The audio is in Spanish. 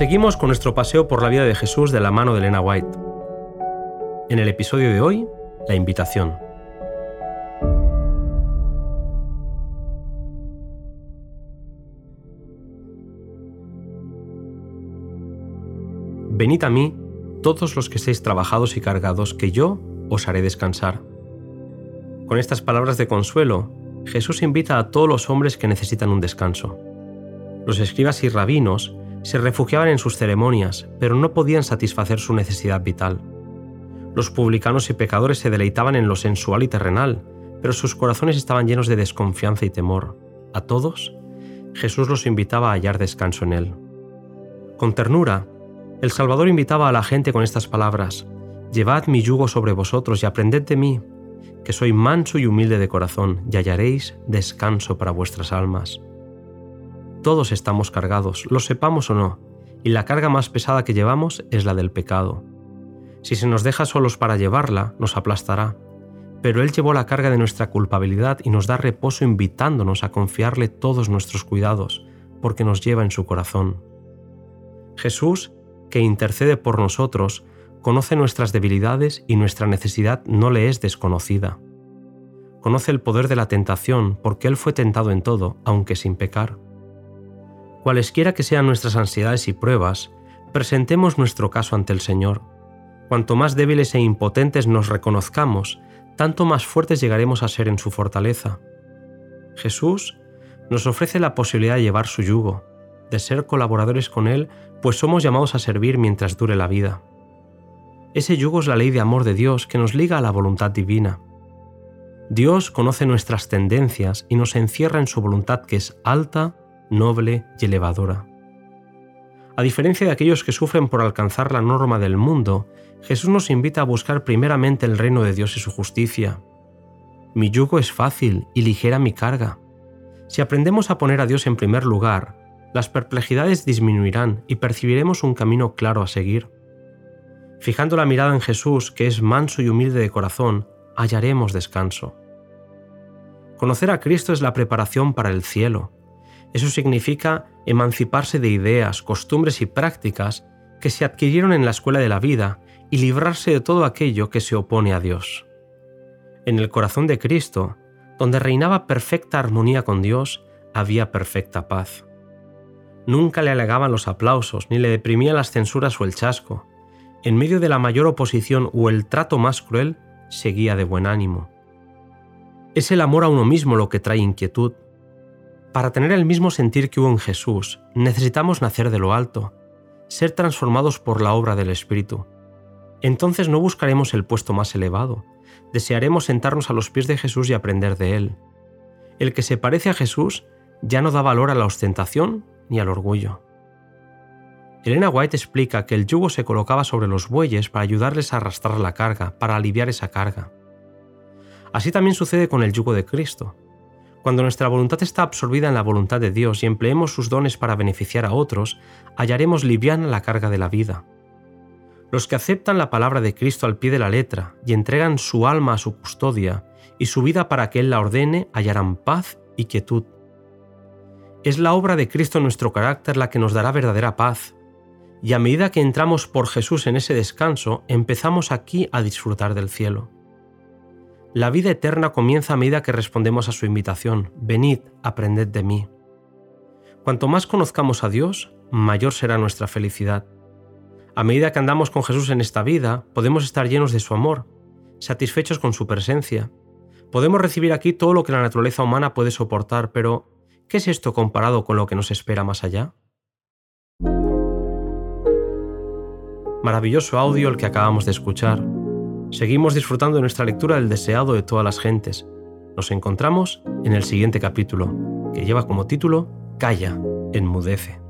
Seguimos con nuestro paseo por la vida de Jesús de la mano de Elena White. En el episodio de hoy, la invitación. Venid a mí, todos los que estéis trabajados y cargados, que yo os haré descansar. Con estas palabras de consuelo, Jesús invita a todos los hombres que necesitan un descanso. Los escribas y rabinos se refugiaban en sus ceremonias, pero no podían satisfacer su necesidad vital. Los publicanos y pecadores se deleitaban en lo sensual y terrenal, pero sus corazones estaban llenos de desconfianza y temor. A todos, Jesús los invitaba a hallar descanso en Él. Con ternura, el Salvador invitaba a la gente con estas palabras, Llevad mi yugo sobre vosotros y aprended de mí, que soy manso y humilde de corazón, y hallaréis descanso para vuestras almas. Todos estamos cargados, lo sepamos o no, y la carga más pesada que llevamos es la del pecado. Si se nos deja solos para llevarla, nos aplastará, pero Él llevó la carga de nuestra culpabilidad y nos da reposo invitándonos a confiarle todos nuestros cuidados, porque nos lleva en su corazón. Jesús, que intercede por nosotros, conoce nuestras debilidades y nuestra necesidad no le es desconocida. Conoce el poder de la tentación porque Él fue tentado en todo, aunque sin pecar. Cualesquiera que sean nuestras ansiedades y pruebas, presentemos nuestro caso ante el Señor. Cuanto más débiles e impotentes nos reconozcamos, tanto más fuertes llegaremos a ser en su fortaleza. Jesús nos ofrece la posibilidad de llevar su yugo, de ser colaboradores con Él, pues somos llamados a servir mientras dure la vida. Ese yugo es la ley de amor de Dios que nos liga a la voluntad divina. Dios conoce nuestras tendencias y nos encierra en su voluntad que es alta, noble y elevadora. A diferencia de aquellos que sufren por alcanzar la norma del mundo, Jesús nos invita a buscar primeramente el reino de Dios y su justicia. Mi yugo es fácil y ligera mi carga. Si aprendemos a poner a Dios en primer lugar, las perplejidades disminuirán y percibiremos un camino claro a seguir. Fijando la mirada en Jesús, que es manso y humilde de corazón, hallaremos descanso. Conocer a Cristo es la preparación para el cielo, eso significa emanciparse de ideas, costumbres y prácticas que se adquirieron en la escuela de la vida y librarse de todo aquello que se opone a Dios. En el corazón de Cristo, donde reinaba perfecta armonía con Dios, había perfecta paz. Nunca le alegaban los aplausos, ni le deprimían las censuras o el chasco. En medio de la mayor oposición o el trato más cruel, seguía de buen ánimo. Es el amor a uno mismo lo que trae inquietud, para tener el mismo sentir que hubo en Jesús, necesitamos nacer de lo alto, ser transformados por la obra del Espíritu. Entonces no buscaremos el puesto más elevado, desearemos sentarnos a los pies de Jesús y aprender de Él. El que se parece a Jesús ya no da valor a la ostentación ni al orgullo. Elena White explica que el yugo se colocaba sobre los bueyes para ayudarles a arrastrar la carga, para aliviar esa carga. Así también sucede con el yugo de Cristo. Cuando nuestra voluntad está absorbida en la voluntad de Dios y empleemos sus dones para beneficiar a otros, hallaremos liviana la carga de la vida. Los que aceptan la palabra de Cristo al pie de la letra y entregan su alma a su custodia y su vida para que Él la ordene, hallarán paz y quietud. Es la obra de Cristo en nuestro carácter la que nos dará verdadera paz, y a medida que entramos por Jesús en ese descanso, empezamos aquí a disfrutar del cielo. La vida eterna comienza a medida que respondemos a su invitación, venid, aprended de mí. Cuanto más conozcamos a Dios, mayor será nuestra felicidad. A medida que andamos con Jesús en esta vida, podemos estar llenos de su amor, satisfechos con su presencia. Podemos recibir aquí todo lo que la naturaleza humana puede soportar, pero ¿qué es esto comparado con lo que nos espera más allá? Maravilloso audio el que acabamos de escuchar. Seguimos disfrutando de nuestra lectura del deseado de todas las gentes. Nos encontramos en el siguiente capítulo, que lleva como título Calla, enmudece.